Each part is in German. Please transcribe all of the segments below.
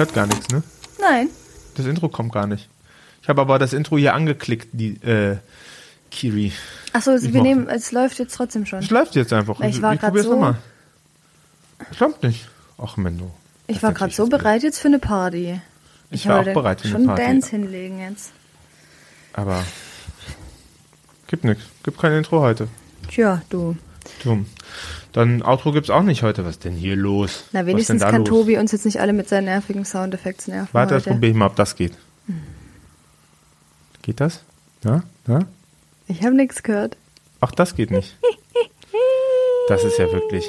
hört gar nichts, ne? Nein. Das Intro kommt gar nicht. Ich habe aber das Intro hier angeklickt, die äh, Kiri. Achso, Ich wir nehmen, es läuft jetzt trotzdem schon. Es läuft jetzt einfach. Ich war probier's so- nochmal. Klappt nicht. Ach, Menno. Ich war gerade so bereit jetzt für eine Party. Ich war auch bereit für eine schon Party. Dance hinlegen jetzt. Aber gibt nichts. Gibt kein Intro heute. Tja, du. Dumm. Dann Outro gibt's auch nicht heute. Was denn hier los? Na, wenigstens kann los? Tobi uns jetzt nicht alle mit seinen nervigen Soundeffekts nerven. Warte, das probiere ich mal, ob das geht. Geht das? Ja? Ja? Ich habe nichts gehört. Ach, das geht nicht. Das ist ja wirklich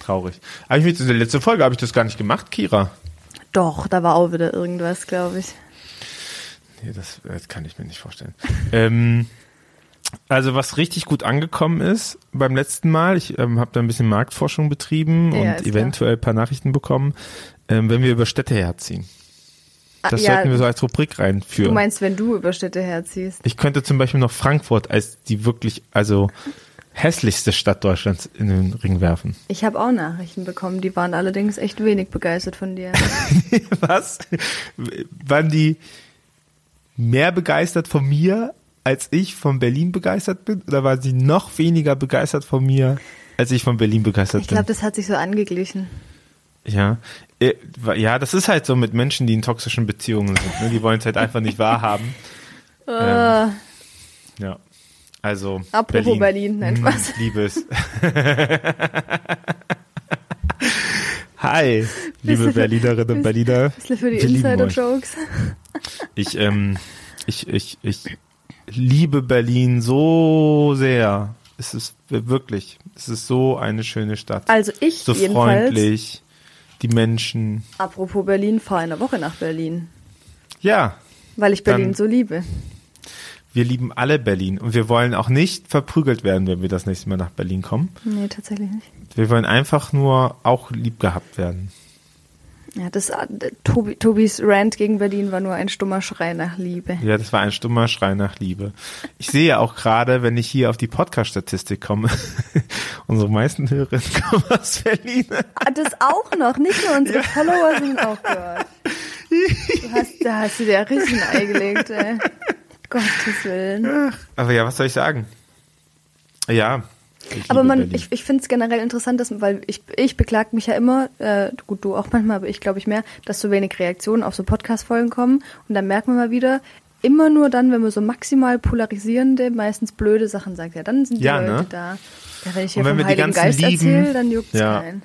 traurig. Aber ich will, in der letzten Folge habe ich das gar nicht gemacht, Kira. Doch, da war auch wieder irgendwas, glaube ich. Nee, das, das kann ich mir nicht vorstellen. ähm, also was richtig gut angekommen ist beim letzten Mal, ich ähm, habe da ein bisschen Marktforschung betrieben Ja, und eventuell ein paar Nachrichten bekommen, ähm, wenn wir über Städte herziehen. Das Ah, ja, sollten wir so als Rubrik du reinführen. meinst, wenn du über Städte herziehst. ich könnte zum Beispiel noch Frankfurt als die wirklich, also hässlichste Stadt Deutschlands in den Ring werfen. Ich habe auch Nachrichten bekommen, die waren allerdings echt wenig begeistert von dir. Was? Waren die mehr begeistert von mir, als ich von Berlin begeistert bin? Oder waren sie noch weniger begeistert von mir, als ich von Berlin begeistert Ich glaube, bin? das hat sich so angeglichen. Ja. Äh, Ja, das ist halt so mit Menschen, die in toxischen Beziehungen sind. Ne? Die wollen es halt einfach nicht wahrhaben. Ähm, ja. Also. Apropos Berlin, nein, Hm, Spaß. Liebes. Hi, liebe Berlinerinnen und Berliner. Bisschen für die. Insider-Jokes. Ich, ähm, ich, ich, ich liebe Berlin so sehr. Es ist wirklich, es ist so eine schöne Stadt. Also ich so freundlich, die Menschen. apropos Berlin, fahre in der Woche nach Berlin, Ja, weil ich Berlin so liebe. wir lieben alle Berlin und wir wollen auch nicht verprügelt werden, wenn wir das nächste Mal nach Berlin kommen. Nee, tatsächlich nicht. Wir wollen einfach nur auch lieb gehabt werden. Ja, das, äh, Tobi, Tobis Rant gegen Berlin war nur ein stummer Schrei nach Liebe. Ja, das war ein stummer Schrei nach Liebe. Ich sehe auch gerade, wenn ich hier auf die Podcast-Statistik komme, unsere meisten Hörerinnen kommen aus Berlin. Ah, das auch noch, nicht nur unsere Follower sind auch dort. Du hast, da hast du dir ja richtig ein Ei gelegt, ey. Gottes Willen. Aber ja, was soll ich sagen? Ja. Ich Aber man, Berlin. ich, ich finde es generell interessant, dass, weil ich, ich beklag mich ja immer, äh, gut, du auch manchmal, aber ich glaube ich mehr, dass so wenig Reaktionen auf so Podcast-Folgen kommen. Und dann merkt man mal wieder, immer nur dann, wenn man so maximal polarisierende, meistens blöde Sachen sagt, ja, dann sind die Ja, Leute ne? da. Ja, wenn ich hier Und wenn vom wir Heiligen ganzen Geist erzähle, dann juckt's ja. keinen.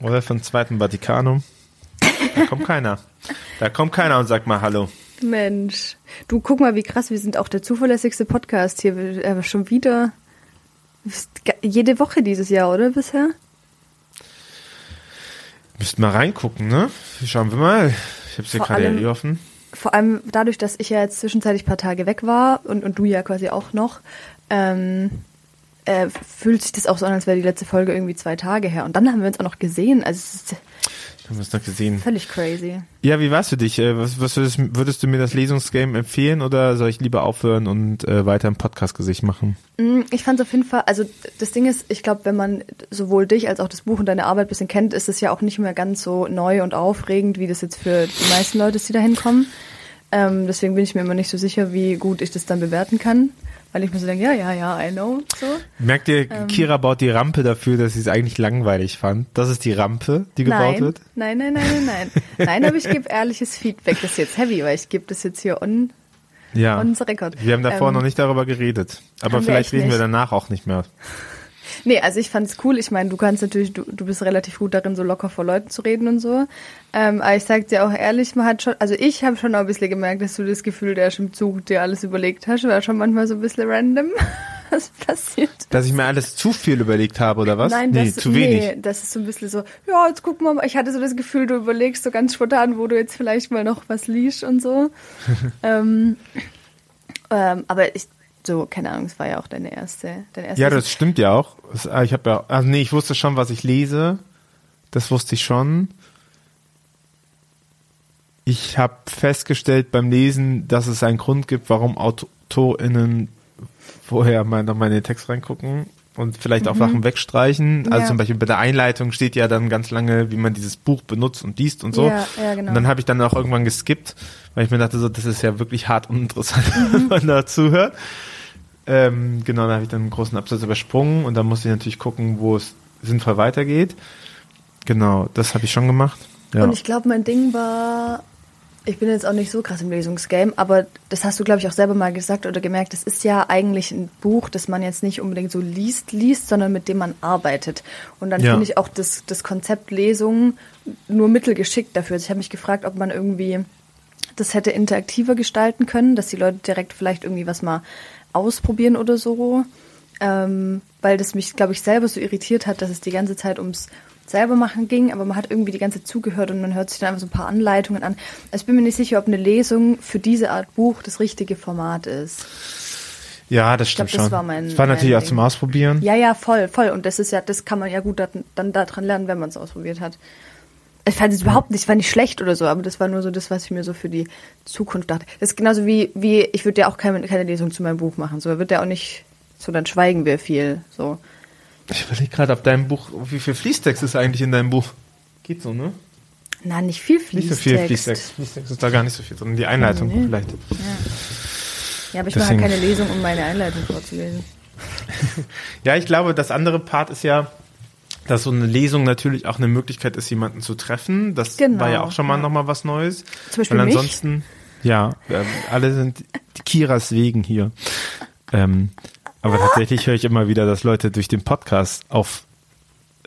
Oder vom Zweiten Vatikanum. Da kommt keiner. Da kommt keiner und sagt mal Hallo. Mensch, du guck mal, wie krass, wir sind auch der zuverlässigste Podcast hier. Wir, äh, schon wieder jede Woche dieses Jahr, oder bisher? Müssten mal reingucken, ne? Schauen wir mal. Ich hab's Vor gerade allem- eh offen. Vor allem dadurch, dass ich ja jetzt zwischenzeitlich ein paar Tage weg war und, und du ja quasi auch noch, ähm, äh, fühlt sich das auch so an, als wäre die letzte Folge irgendwie zwei Tage her. Und dann haben wir uns auch noch gesehen. Also es ist Haben wir es noch gesehen. völlig crazy. Ja, wie war's für dich? Äh, Was, was würdest, würdest du mir das Lesungsgame empfehlen oder soll ich lieber aufhören und äh, weiter im Podcast-Gesicht machen? Mm, Ich fand auf jeden Fall, also das Ding ist, ich glaube, wenn man sowohl dich als auch das Buch und deine Arbeit ein bisschen kennt, ist es ja auch nicht mehr ganz so neu und aufregend, wie das jetzt für die meisten Leute ist, die da hinkommen. Ähm, deswegen bin ich mir immer nicht so sicher, wie gut ich das dann bewerten kann, weil ich mir so denke, ja, ja, ja, I know. So. Merkt ihr, Ähm. Kira baut die Rampe dafür, dass sie es eigentlich langweilig fand. Das ist die Rampe, die gebaut Nein, wird. nein, nein, nein, nein, nein. Nein, aber ich gebe ehrliches Feedback. Das ist jetzt heavy, weil ich gebe das jetzt hier on, Ja. on the record. Wir haben davor Ähm, noch nicht darüber geredet. Aber wir vielleicht reden wir nicht. danach auch nicht mehr. Nee, also ich fand's cool. Ich meine, du kannst natürlich, du, du bist relativ gut darin, so locker vor Leuten zu reden und so. Ähm, aber ich sag dir auch ehrlich, man hat schon, also ich habe schon auch ein bisschen gemerkt, dass du das Gefühl, der im Zug dir alles überlegt hast, war schon manchmal so ein bisschen random, was passiert. Dass ich mir alles zu viel überlegt habe, oder was? Nein, nee, das, zu wenig. Nee, das ist so ein bisschen so, ja, jetzt gucken wir mal. Ich hatte so das Gefühl, du überlegst so ganz spontan, wo du jetzt vielleicht mal noch was liest und so. ähm, ähm, aber ich, so, keine Ahnung, es war ja auch deine erste, dein erstes. Ja, das stimmt ja auch. Ah, Ich habe ja, also nee, ich wusste schon, was ich lese. Das wusste ich schon. Ich habe festgestellt beim Lesen, dass es einen Grund gibt, warum AutorInnen vorher mal noch mal in den Text reingucken. und vielleicht auch Sachen wegstreichen. Also Ja. zum Beispiel bei der Einleitung steht ja dann ganz lange, wie man dieses Buch benutzt und liest und so. Ja, ja, genau. Und dann habe ich dann auch irgendwann geskippt, weil ich mir dachte, so, das ist ja wirklich hart uninteressant, wenn man da zuhört. Ähm, genau, da habe ich dann einen großen Absatz übersprungen und dann musste ich natürlich gucken, wo es sinnvoll weitergeht. Genau, das habe ich schon gemacht. Ja. Und ich glaube, mein Ding war, ich bin jetzt auch nicht so krass im Lesungsgame, aber das hast du, glaube ich, auch selber mal gesagt oder gemerkt, das ist ja eigentlich ein Buch, das man jetzt nicht unbedingt so liest, liest, sondern mit dem man arbeitet. Und dann Ja. finde ich auch das, das Konzept Lesung nur mittelgeschickt dafür. Also ich habe mich gefragt, ob man irgendwie das hätte interaktiver gestalten können, dass die Leute direkt vielleicht irgendwie was mal ausprobieren oder so. Ähm, weil das mich, glaube ich, selber so irritiert hat, dass es die ganze Zeit ums selber machen ging, aber man hat irgendwie die ganze Zeit zugehört und man hört sich dann einfach so ein paar Anleitungen an. Also ich bin mir nicht sicher, ob eine Lesung für diese Art Buch das richtige Format ist. ja, das stimmt glaub, das schon. war mein- das war natürlich auch zum. Ausprobieren. Ja, ja, voll, voll. Und das ist ja, das kann man ja gut dann, dann daran lernen, wenn man es ausprobiert hat. Ich fand es überhaupt nicht, es war nicht schlecht oder so, aber das war nur so das, was ich mir so für die Zukunft dachte. Das ist genauso wie, wie ich würde ja auch keine, keine Lesung zu meinem Buch machen. So, er wird ja auch nicht, so dann schweigen wir viel. So. Ich überlege gerade, ob dein Buch, wie viel Fließtext ist eigentlich in deinem Buch? Geht so, ne? Na, nicht viel Nicht Fließtext. so viel Fließtext. Fließtext ist da gar nicht so viel drin. Die Einleitung Nee. vielleicht. Ja, aber ich mache halt Deswegen- keine Lesung, um meine Einleitung vorzulesen. Ja, ich glaube, das andere Part ist ja, dass so eine Lesung natürlich auch eine Möglichkeit ist, jemanden zu treffen. Das Genau, war ja auch schon mal ja. nochmal was Neues. Zum Beispiel Weil mich. ansonsten, ja, ähm, alle sind Kiras wegen hier. Ähm, aber tatsächlich höre ich immer wieder, dass Leute durch den Podcast auf,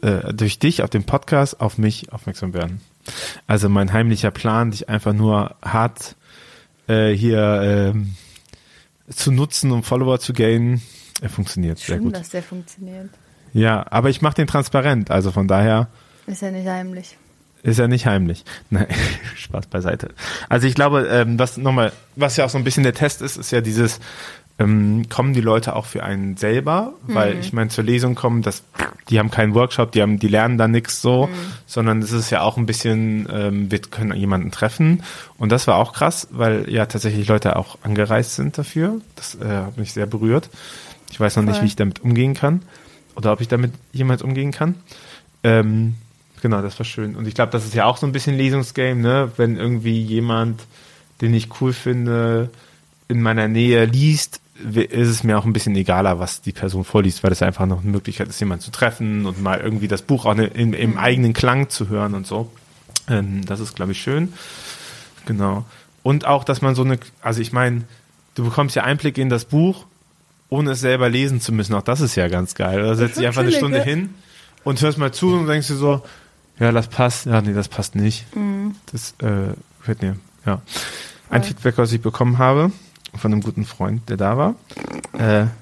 äh, durch dich auf den Podcast auf mich aufmerksam werden. Also mein heimlicher Plan, dich einfach nur hart äh, hier ähm, zu nutzen, um Follower zu gainen, er funktioniert sehr Schön, gut. dass der funktioniert. Ja, aber ich mache den transparent, also von daher Ist ja nicht heimlich. ist er nicht heimlich. Nein, Spaß beiseite. Also ich glaube, ähm, was nochmal, was ja auch so ein bisschen der Test ist, ist ja dieses, ähm, kommen die Leute auch für einen selber, weil ich meine, zur Lesung kommen, das, die haben keinen Workshop, die haben, die lernen da nichts so, sondern es ist ja auch ein bisschen, ähm, wir können jemanden treffen und das war auch krass, weil ja tatsächlich Leute auch angereist sind dafür. Das äh, hat mich sehr berührt. Ich weiß noch nicht, Voll. wie ich damit umgehen kann oder ob ich damit jemals umgehen kann. Ähm, genau, das war schön. Und ich glaube, das ist ja auch so ein bisschen Lesungsgame, ne? Wenn irgendwie jemand, den ich cool finde, in meiner Nähe liest, ist es mir auch ein bisschen egaler, was die Person vorliest, weil das einfach noch eine Möglichkeit ist, jemanden zu treffen und mal irgendwie das Buch auch ne- im, im eigenen Klang zu hören und so. Ähm, das ist, glaube ich, schön. Genau. Und auch, dass man so eine, also ich meine, du bekommst ja Einblick in das Buch, ohne es selber lesen zu müssen. Auch das ist ja ganz geil. Da setzt dich einfach eine Stunde hin und hörst mal zu und denkst dir so, ja, das passt. Ja, nee, das passt nicht. Das äh, gefällt mir. Ja. Ein Voll. Feedback, was ich bekommen habe von einem guten Freund, der da war. Äh,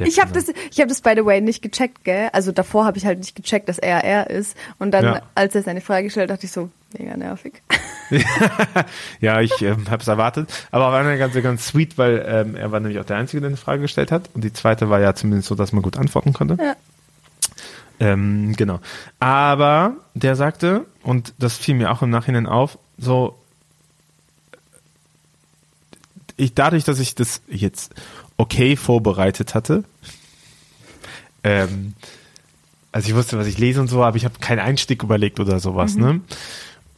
Ich habe das, ich habe das by the way nicht gecheckt, gell? Also davor habe ich halt nicht gecheckt, dass er er ist. Und dann, Ja. als er seine Frage stellt, dachte ich so, mega nervig. Ja, ich ähm, habe es erwartet. Aber war eine ganz, ganz sweet, weil ähm, er war nämlich auch der Einzige, der eine Frage gestellt hat. Und die zweite war ja zumindest so, dass man gut antworten konnte. Ja. Ähm, genau. Aber der sagte, und das fiel mir auch im Nachhinein auf, so, ich dadurch, dass ich das jetzt okay vorbereitet hatte, ähm, also ich wusste, was ich lese und so, aber ich habe keinen Einstieg überlegt oder sowas, ne?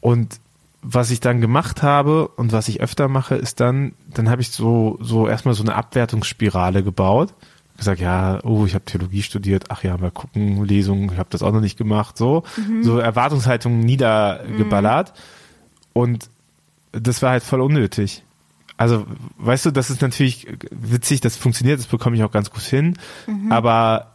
Und was ich dann gemacht habe und was ich öfter mache, ist dann, dann habe ich so, so erstmal so eine Abwertungsspirale gebaut. Gesagt, ja, oh, ich habe Theologie studiert, ach ja, mal gucken, Lesungen, ich habe das auch noch nicht gemacht, so. So Erwartungshaltungen niedergeballert. Und das war halt voll unnötig. Also, weißt du, das ist natürlich witzig, das funktioniert, das bekomme ich auch ganz gut hin, aber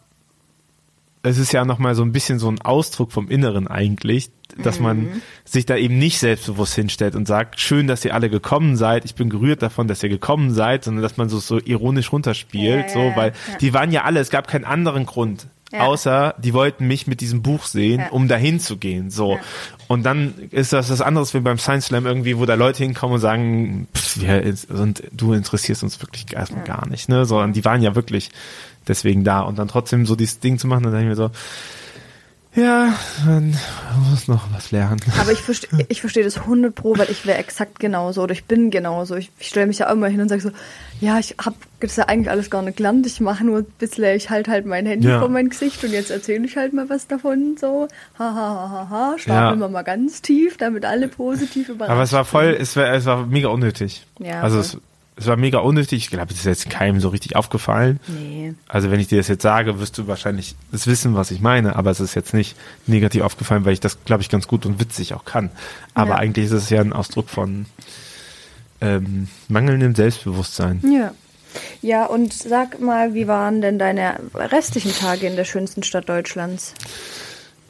es ist ja nochmal so ein bisschen so ein Ausdruck vom Inneren eigentlich, dass man sich da eben nicht selbstbewusst hinstellt und sagt, schön, dass ihr alle gekommen seid, ich bin gerührt davon, dass ihr gekommen seid, sondern dass man so, so ironisch runterspielt, Ja, so, ja, weil ja. die waren ja alle, es gab keinen anderen Grund, außer die wollten mich mit diesem Buch sehen, um dahin zu gehen, so. Und dann ist das was anderes wie beim Science Slam irgendwie, wo da Leute hinkommen und sagen, pff, ja, und du interessierst uns wirklich erstmal gar nicht, ne, sondern die waren ja wirklich deswegen da und dann trotzdem so dieses Ding zu machen, dann denke ich mir so, Ja, man muss noch was lernen. Aber ich verstehe ich versteh das 100 pro, weil ich wäre exakt genauso oder ich bin genauso. Ich, ich stelle mich ja immer hin und sage so, ja, ich habe das ja eigentlich alles gar nicht gelernt. Ich mache nur ein bisschen, ich halte halt mein Handy Ja. vor mein Gesicht und jetzt erzähle ich halt mal was davon. So, ha, ha, ha, ha, ha. Starten Ja. wir mal ganz tief, damit alle positiv überrascht Aber es war voll, es war, es war mega unnötig. Ja, also es, es war mega unnötig. Ich glaube, es ist jetzt keinem so richtig aufgefallen. Nee. Also wenn ich dir das jetzt sage, wirst du wahrscheinlich das wissen, was ich meine. Aber es ist jetzt nicht negativ aufgefallen, weil ich das, glaube ich, ganz gut und witzig auch kann. Aber Ja. eigentlich ist es ja ein Ausdruck von ähm, mangelndem Selbstbewusstsein. Ja. Ja, und sag mal, wie waren denn deine restlichen Tage in der schönsten Stadt Deutschlands?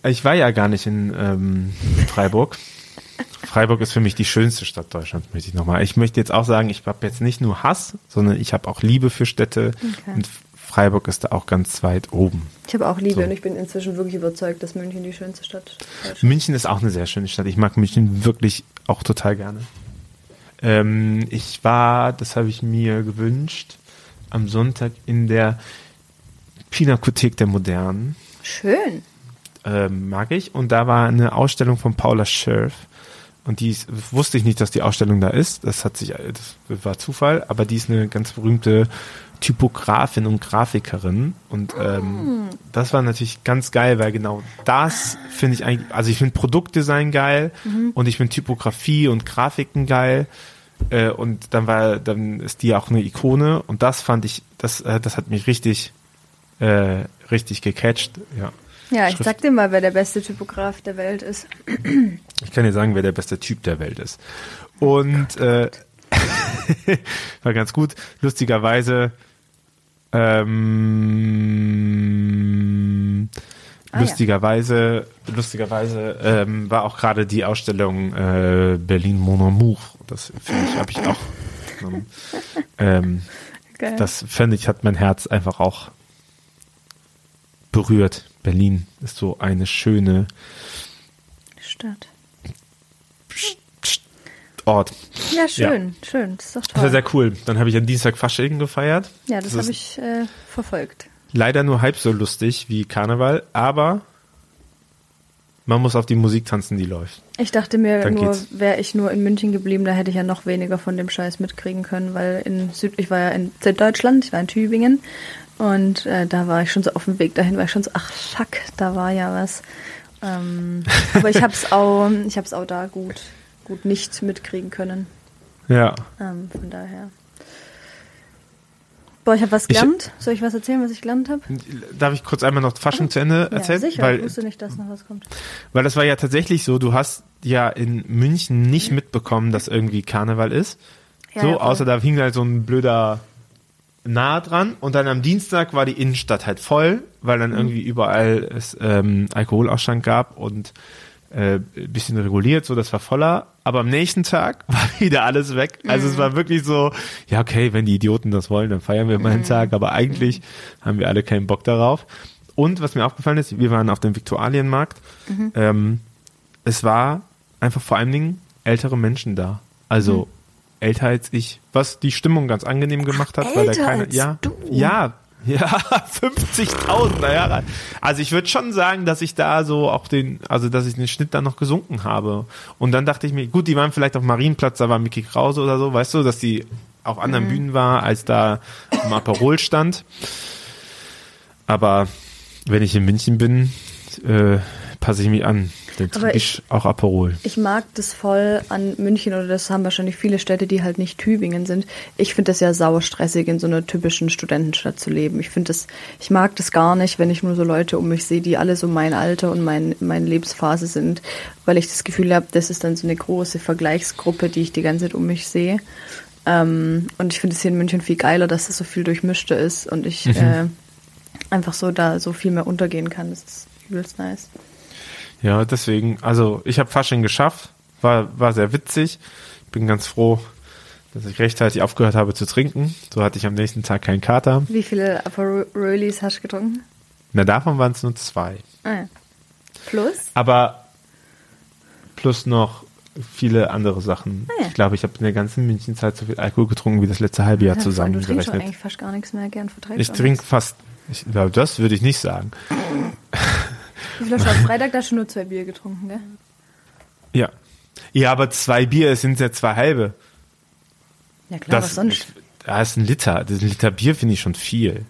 Ich war ja gar nicht in ähm, Freiburg. Freiburg ist für mich die schönste Stadt Deutschlands, möchte ich nochmal. Ich möchte jetzt auch sagen, ich habe jetzt nicht nur Hass, sondern ich habe auch Liebe für Städte. Okay. Und Freiburg ist da auch ganz weit oben. Ich habe auch Liebe So. und ich bin inzwischen wirklich überzeugt, dass München die schönste Stadt Deutschlands München ist auch eine sehr schöne Stadt. Ich mag München wirklich auch total gerne. Ähm, ich war, das habe ich mir gewünscht, am Sonntag in der Pinakothek der Modernen. Schön. ähm, mag ich. Und da war eine Ausstellung von Paula Scherf. Und die wusste ich nicht, dass die Ausstellung da ist. Das hat sich, das war Zufall, aber die ist eine ganz berühmte Typografin und Grafikerin. Und ähm, das war natürlich ganz geil, weil genau das finde ich eigentlich, also ich finde Produktdesign geil und ich finde Typografie und Grafiken geil. Äh, und dann war, dann ist die auch eine Ikone und das fand ich, das, äh, das hat mich richtig, äh, richtig gecatcht, ja. Ja, ich Schrift- sag dir mal, wer der beste Typograf der Welt ist. Ich kann dir sagen, wer der beste Typ der Welt ist. Und äh, war ganz gut. Lustigerweise, ähm, Ah, ja. lustigerweise, lustigerweise ähm, war auch gerade die Ausstellung äh, Berlin Mon Amour. Das finde ich, habe ich auch. ähm, das fände ich, hat mein Herz einfach auch berührt. Berlin ist so eine schöne Stadt. Ort. Ja, schön, schön. Das ist doch Das war toll. sehr cool. Dann habe ich am Dienstag Fasching gefeiert. ja, das, das habe ich äh, verfolgt. Leider nur halb so lustig wie Karneval, aber man muss auf die Musik tanzen, die läuft. Ich dachte mir Dann nur, wäre ich nur in München geblieben, da hätte ich ja noch weniger von dem Scheiß mitkriegen können, weil in Süd, ich war ja in Süddeutschland, ich war in Tübingen und äh, da war ich schon so auf dem Weg dahin, war ich schon so, ach fuck, da war ja was. Ähm, aber ich hab's auch, ich hab's auch da gut, gut nicht mitkriegen können. Ja. Ähm, von daher. Boah, ich habe was Ich- gelernt. Soll ich was erzählen, was ich gelernt habe? Darf ich kurz einmal noch Fasching zu Ende erzählen? Ja, sicher. weil, ich wusste nicht, dass noch was kommt. weil das war ja tatsächlich so, du hast ja in München nicht mitbekommen, dass irgendwie Karneval ist. Ja, so, ja, außer da hing halt so ein blöder nahe dran und dann am Dienstag war die Innenstadt halt voll, weil Mhm. dann irgendwie überall es ähm, Alkoholausschank gab und äh, ein bisschen reguliert, so das war voller. Aber am nächsten Tag war wieder alles weg. Also Mhm. es war wirklich so, ja okay, wenn die Idioten das wollen, dann feiern wir mal Mhm. einen Tag, aber eigentlich haben wir alle keinen Bock darauf. Und was mir aufgefallen ist, wir waren auf dem Viktualienmarkt. Mhm. Ähm, es war einfach vor allen Dingen ältere Menschen da. Also älter als ich, was die Stimmung ganz angenehm gemacht hat, weil da keine, als ja, du? ja, ja, 50.000 Jahre. Also ich würde schon sagen, dass ich da so auch den, also dass ich den Schnitt dann noch gesunken habe. Und dann dachte ich mir, gut, die waren vielleicht auf Marienplatz, da war Mickey Krause oder so, weißt du, dass die auf anderen Mhm. Bühnen war, als da Aperol stand. Aber wenn ich in München bin, äh, passe ich mich an. Dann Aber ich auch Aperol. Ich mag das voll an München oder das haben wahrscheinlich viele Städte, die halt nicht Tübingen sind. Ich finde das ja sauerstressig, in so einer typischen Studentenstadt zu leben. Ich finde das, ich mag das gar nicht, wenn ich nur so Leute um mich sehe, die alle so mein Alter und mein, meine Lebensphase sind, weil ich das Gefühl habe, das ist dann so eine große Vergleichsgruppe, die ich die ganze Zeit um mich sehe. Ähm, und ich finde es hier in München viel geiler, dass das so viel durchmischter ist und ich äh, einfach so da so viel mehr untergehen kann. Das ist übelst nice. Ja, deswegen, also ich habe Fasching geschafft, war, war sehr witzig. Bin ganz froh, dass ich rechtzeitig aufgehört habe zu trinken. So hatte ich am nächsten Tag keinen Kater. Wie viele Aperolis hast du getrunken? Na, davon waren es nur zwei. Ah, ja. Plus? Aber plus noch viele andere Sachen. Ah ja. Ich glaube, ich habe in der ganzen Münchenzeit so viel Alkohol getrunken wie das letzte halbe Jahr Ja, Du trinkst zusammengerechnet. eigentlich fast gar nichts mehr, gern verträgst Ich trinke fast, ich glaube, das würde ich nicht sagen. Hast du am Freitag da schon nur zwei Bier getrunken, gell? Ja. Ja, aber zwei Bier es sind ja zwei halbe. Ja klar, Das, was sonst? Da ist ein Liter. Das ein Liter Bier finde ich schon viel.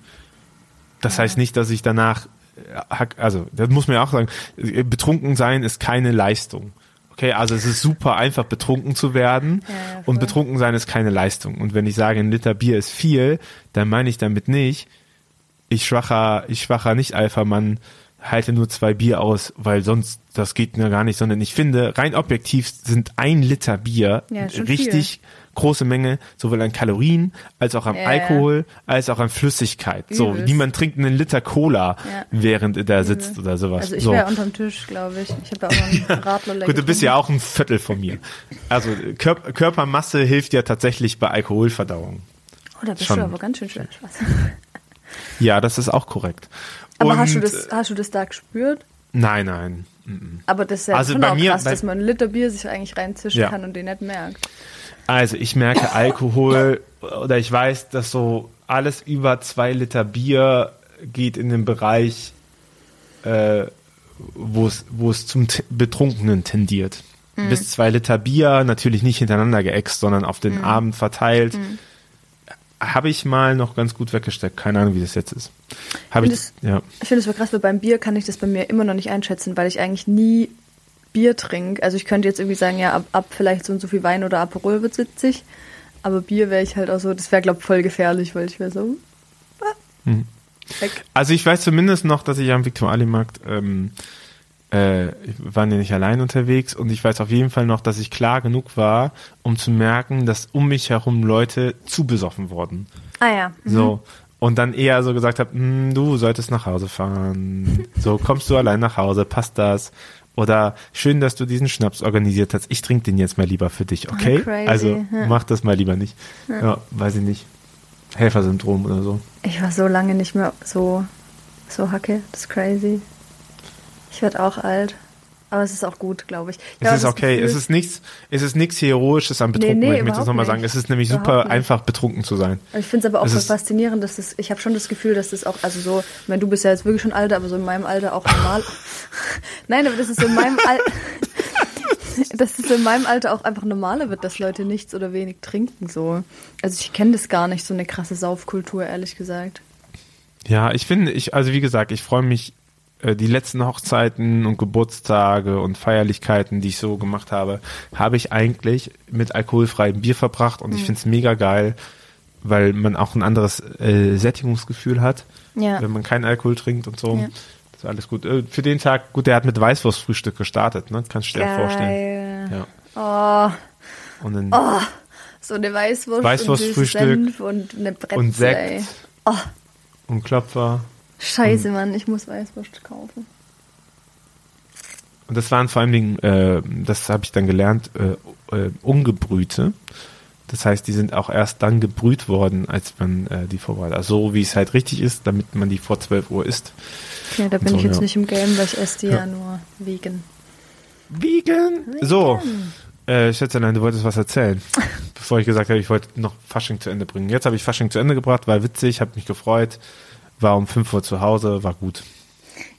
Das heißt nicht, dass ich danach, äh, also das muss man ja auch sagen, äh, betrunken sein ist keine Leistung. Okay, also es ist super einfach betrunken zu werden Ja, ja, und betrunken sein ist keine Leistung. Und wenn ich sage, ein Liter Bier ist viel, dann meine ich damit nicht, ich schwacher, ich schwacher Nicht-Alpha-Mann halte nur zwei Bier aus, weil sonst, das geht mir gar nicht, sondern ich finde, rein objektiv sind ein Liter Bier Ja, richtig große Menge, sowohl an Kalorien, als auch an Ja, ja. Alkohol, als auch an Flüssigkeit. So, Übelst. niemand trinkt einen Liter Cola, Ja. während er da sitzt oder sowas. Also ich so. wäre unterm Tisch, glaube ich. Ich habe ja auch einen Radler Gut, du bist ja auch ein Viertel von mir. Also Kör Körpermasse hilft ja tatsächlich bei Alkoholverdauung. Oh, da bist schon. du aber ganz schön schön. Spaß. Ja, das ist auch korrekt. Aber hast du, das, hast du das da gespürt? Nein, nein. Aber das ist ja Also schon bei auch mir- krass, bei- dass man einen Liter Bier sich eigentlich reinzischen Ja. kann und den nicht merkt. Also ich merke Alkohol oder ich weiß, dass so alles über zwei Liter Bier geht in den Bereich, äh, wo es zum T Betrunkenen tendiert. Bis zwei Liter Bier, natürlich nicht hintereinander geäxt, sondern auf den Abend verteilt. Habe ich mal noch ganz gut weggesteckt. Keine Ahnung, wie das jetzt ist. Habe ich, ja. Ich finde es voll krass, weil beim Bier kann ich das bei mir immer noch nicht einschätzen, weil ich eigentlich nie Bier trinke. Also ich könnte jetzt irgendwie sagen, ja, ab, ab vielleicht so und so viel Wein oder Aperol wird 70. Aber Bier wäre ich halt auch so, das wäre, glaube ich, voll gefährlich, weil ich wäre so. ah, Mhm. Weg. Also ich weiß zumindest noch, dass ich am Viktualienmarkt ähm, äh, waren ja nicht allein unterwegs und ich weiß auf jeden Fall noch, dass ich klar genug war, um zu merken, dass um mich herum Leute zu besoffen wurden. Ah ja. Mhm. So. Und dann eher so gesagt habe, "Hm, du solltest nach Hause fahren. So, kommst du allein nach Hause, passt das? Oder schön, dass du diesen Schnaps organisiert hast. Ich trinke den jetzt mal lieber für dich, okay? crazy, Also ja. mach das mal lieber nicht. Ja. weiß ich nicht. Helfersyndrom oder so. Ich war so lange nicht mehr so, so hacke. Das ist crazy. Ich werde auch alt. Aber es ist auch gut, glaube ich. ich Es glaube, ist okay. Es ist nichts, es ist nichts Heroisches am Betrunken. Nee, nee, ich möchte das nochmal sagen. Es ist nämlich Überhaupt super nicht. einfach, betrunken zu sein. Ich finde es aber auch Es faszinierend, dass das, ich habe schon das Gefühl, dass das auch, also so, ich meine, du bist ja jetzt wirklich schon alt, aber so in meinem Alter auch normal. Nein, aber das ist so in meinem Alter, dass es in meinem Alter auch einfach normaler wird, dass Leute nichts oder wenig trinken, so. Also ich kenne das gar nicht, so eine krasse Saufkultur, ehrlich gesagt. Ja, ich finde, ich, also wie gesagt, ich freue mich, die letzten Hochzeiten und Geburtstage und Feierlichkeiten, die ich so gemacht habe, habe ich eigentlich mit alkoholfreiem Bier verbracht Mhm. und ich finde es mega geil, weil man auch ein anderes äh, Sättigungsgefühl hat, Ja. wenn man keinen Alkohol trinkt und so. Ja. Das ist alles gut. Äh, Für den Tag, gut, der hat mit Weißwurstfrühstück gestartet, ne? Kannst du dir vorstellen. Ja. Oh, Und dann oh, so eine Weißwurst, Weißwurstfrühstück und, und eine Bretze, und Sekt. Oh, und Klopfer. Scheiße, Mann, ich muss Weißwurst kaufen. Und das waren vor allen Dingen, äh, das habe ich dann gelernt, äh, äh, ungebrühte. Das heißt, die sind auch erst dann gebrüht worden, als man äh, die vorbereitet. Also so wie es halt richtig ist, damit man die vor 12 Uhr isst. Ja, da bin So, ich jetzt ja. nicht im Game, weil ich esse die ja, Ja. nur vegan. Vegan. So, äh, Schätzelein, du wolltest was erzählen, bevor ich gesagt habe, ich wollte noch Fasching zu Ende bringen. Jetzt habe ich Fasching zu Ende gebracht, war witzig, habe mich gefreut, war um 5 Uhr zu Hause, war gut.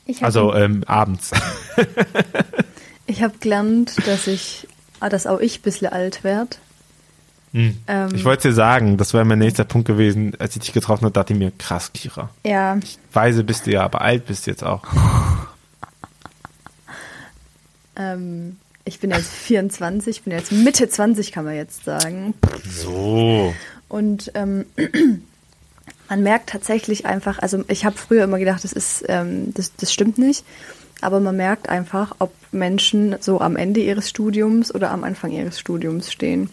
Ich habe Also ähm, abends. ich hab gelernt, dass ich, ah, dass auch ich ein bisschen alt werde. Hm. Ähm, Ich wollte dir sagen, das wäre mein nächster Punkt gewesen, als ich dich getroffen habe, dachte ich mir, krass, Kira. Ja, Weise bist du ja, aber alt bist du jetzt auch. ähm, ich bin jetzt 24, ich bin jetzt Mitte 20, kann man jetzt sagen. So. Und ähm, man merkt tatsächlich einfach, also ich habe früher immer gedacht, das ist, ähm, das, das stimmt nicht, aber man merkt einfach, ob Menschen so am Ende ihres Studiums oder am Anfang ihres Studiums stehen.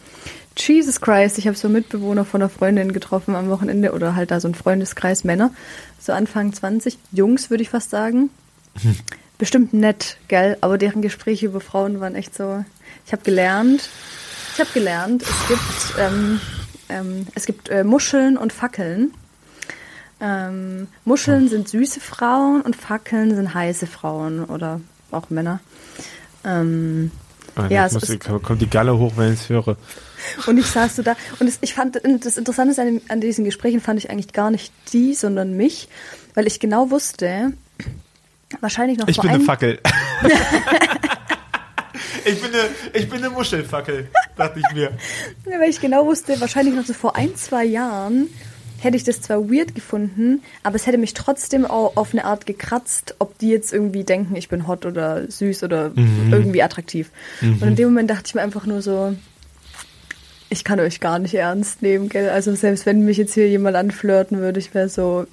Jesus Christ, ich habe so Mitbewohner von einer Freundin getroffen am Wochenende oder halt da so ein Freundeskreis Männer, so Anfang 20, Jungs würde ich fast sagen. Bestimmt nett, gell, aber deren Gespräche über Frauen waren echt so. Ich habe gelernt, ich habe gelernt, es gibt, ähm, ähm, es gibt äh, Muscheln und Fackeln. Ähm, Muscheln sind süße Frauen und Fackeln sind heiße Frauen oder auch Männer. Ähm, Ah, Ja, muss ist- kommt die Galle hoch, wenn ich es höre. und ich saß so da und es, ich fand das Interessante an, an diesen Gesprächen fand ich eigentlich gar nicht die, sondern mich, weil ich genau wusste, Wahrscheinlich noch Ich vor bin eine ein, Fackel. ich, bin eine, ich bin eine Muschelfackel, dachte ich mir. Ja, weil ich genau wusste, wahrscheinlich noch so vor ein, zwei Jahren hätte ich das zwar weird gefunden, aber es hätte mich trotzdem auch auf eine Art gekratzt, ob die jetzt irgendwie denken, ich bin hot oder süß oder irgendwie attraktiv. Und in dem Moment dachte ich mir einfach nur so, ich kann euch gar nicht ernst nehmen, gell? Also selbst wenn mich jetzt hier jemand anflirten würde, ich wäre so,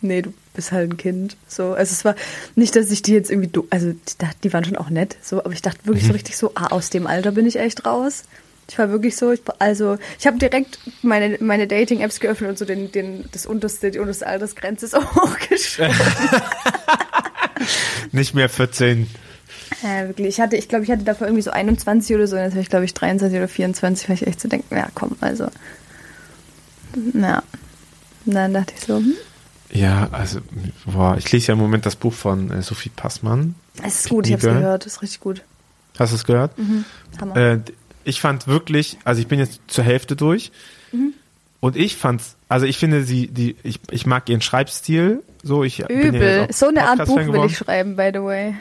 nee, du bist halt ein Kind. So, also es war nicht, dass ich die jetzt irgendwie, also die, die waren schon auch nett, so, aber ich dachte wirklich so richtig so, ah, aus dem Alter bin ich echt raus. Ich war wirklich so, ich, also ich habe direkt meine, meine Dating-Apps geöffnet und so den, den, das unterste, die unterste Altersgrenze so hochgeschoben. Nicht mehr 14. Ja, wirklich. Ich hatte, ich glaube, ich hatte davor irgendwie so 21 oder so, und jetzt habe ich, glaube ich, 23 oder 24, weil ich echt so denke, ja, komm, also. Ja. Und dann dachte ich so, hm, Ja, also, boah, ich lese ja im Moment das Buch von äh, Sophie Passmann. es ist gut, ich habe es gehört, es ist richtig gut. Hast du es gehört? Hammer. Äh, ich fand wirklich, also ich bin jetzt zur Hälfte durch und ich fand's, also ich finde sie, die, ich, ich mag ihren Schreibstil, so ich ja Übel. auch so eine Art Buch will ich schreiben, by the way.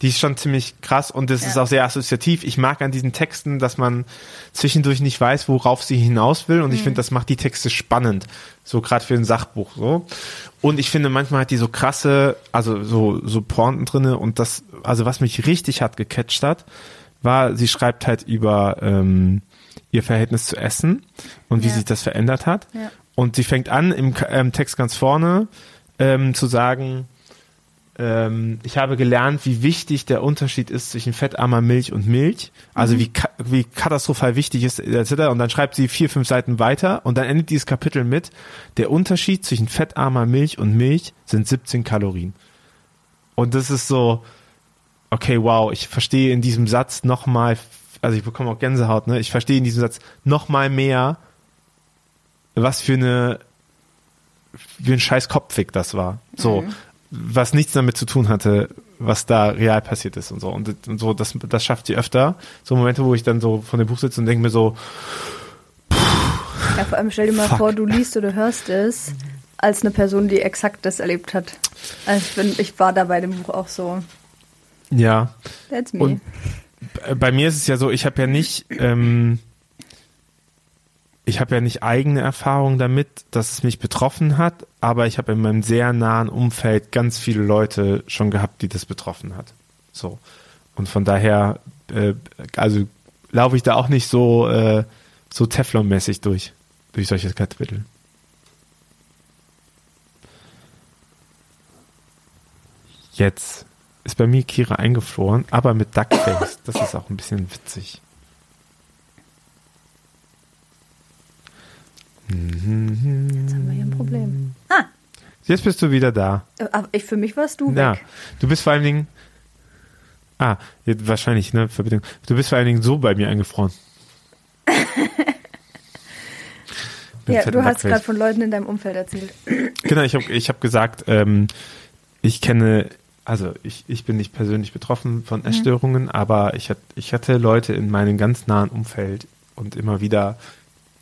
Die ist schon ziemlich krass und es ist Ja. auch sehr assoziativ. Ich mag an diesen Texten, dass man zwischendurch nicht weiß, worauf sie hinaus will und Mhm. ich finde, das macht die Texte spannend, so gerade für ein Sachbuch so. Und ich finde, manchmal hat die so krasse, also so so Pointen drinne und das, also was mich richtig hat gecatcht hat, war, sie schreibt halt über ähm, ihr Verhältnis zu Essen und wie Ja. sich das verändert hat. Ja. Und sie fängt an im ähm, Text ganz vorne ähm, zu sagen, ähm, ich habe gelernt, wie wichtig der Unterschied ist zwischen fettarmer Milch und Milch. Also wie, ka wie katastrophal wichtig ist, etc. Und dann schreibt sie vier, fünf Seiten weiter und dann endet dieses Kapitel mit, der Unterschied zwischen fettarmer Milch und Milch sind 17 Kalorien. Und das ist so, okay, wow, ich verstehe in diesem Satz nochmal, also ich bekomme auch Gänsehaut, ne? Ich verstehe in diesem Satz nochmal mehr, was für eine, wie ein scheiß Kopfweg das war. So, was nichts damit zu tun hatte, was da real passiert ist und so. Und, und so, das, das schafft sie öfter. So Momente, wo ich dann so von dem Buch sitze und denke mir so, Ja, vor allem stell dir mal Fuck. vor, du liest oder hörst es als eine Person, die exakt das erlebt hat. Also ich, bin, ich war da bei dem Buch auch so, ja. that's me. Und bei mir ist es ja so, ich habe ja nicht, ähm, ich habe ja nicht eigene Erfahrungen damit, dass es mich betroffen hat, aber ich habe in meinem sehr nahen Umfeld ganz viele Leute schon gehabt, die das betroffen hat. So. Und von daher, äh, also laufe ich da auch nicht so, äh, so Teflon-mäßig durch, durch solche Kapitel. Jetzt ist bei mir Kira eingefroren, aber mit Duckface. Das ist auch ein bisschen witzig. Jetzt haben wir hier ein Problem. Ah, Jetzt bist du wieder da. äh, aber ich, für mich warst du Ja, weg. du bist vor allen Dingen. Ah, jetzt wahrscheinlich, ne, Verbindung. Du bist vor allen Dingen so bei mir eingefroren. Ja, du hast gerade von Leuten in deinem Umfeld erzählt. Genau, ich habe ich hab gesagt, ähm, ich kenne, also ich, ich bin nicht persönlich betroffen von Essstörungen, aber ich, hat, ich hatte Leute in meinem ganz nahen Umfeld und immer wieder,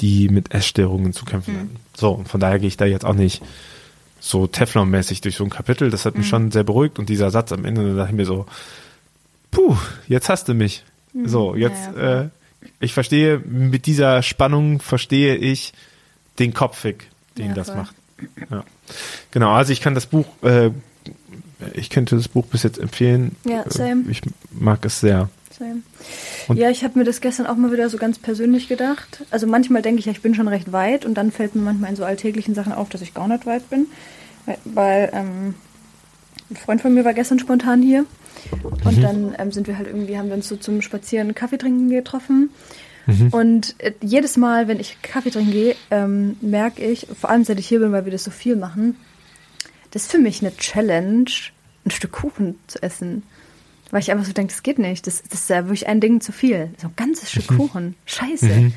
die mit Essstörungen zu kämpfen hatten. So, und von daher gehe ich da jetzt auch nicht so Teflon-mäßig durch so ein Kapitel. Das hat mich schon sehr beruhigt und dieser Satz am Ende, da dachte ich mir so, puh, jetzt hast du mich. So, jetzt, Ja, äh, ich verstehe, mit dieser Spannung verstehe ich den Kopfweg, den Ja, das macht. Ja. Genau, also ich kann das Buch, äh, ich könnte das Buch bis jetzt empfehlen. Ja, same. Ich mag es sehr. Same. Und- ja, ich habe mir das gestern auch mal wieder so ganz persönlich gedacht. Also manchmal denke ich, ja, ich bin schon recht weit und dann fällt mir manchmal in so alltäglichen Sachen auf, dass ich gar nicht weit bin. Weil, ähm, ein Freund von mir war gestern spontan hier und dann ähm, sind wir halt irgendwie, haben wir uns so zum Spazieren Kaffee trinken getroffen. Und äh, jedes Mal, wenn ich Kaffee trinken gehe, ähm, merke ich, vor allem seit ich hier bin, weil wir das so viel machen, das ist für mich eine Challenge, ein Stück Kuchen zu essen. Weil ich einfach so denke, das geht nicht. Das, das ist ja wirklich ein Ding zu viel. So ein ganzes Stück Kuchen. Scheiße.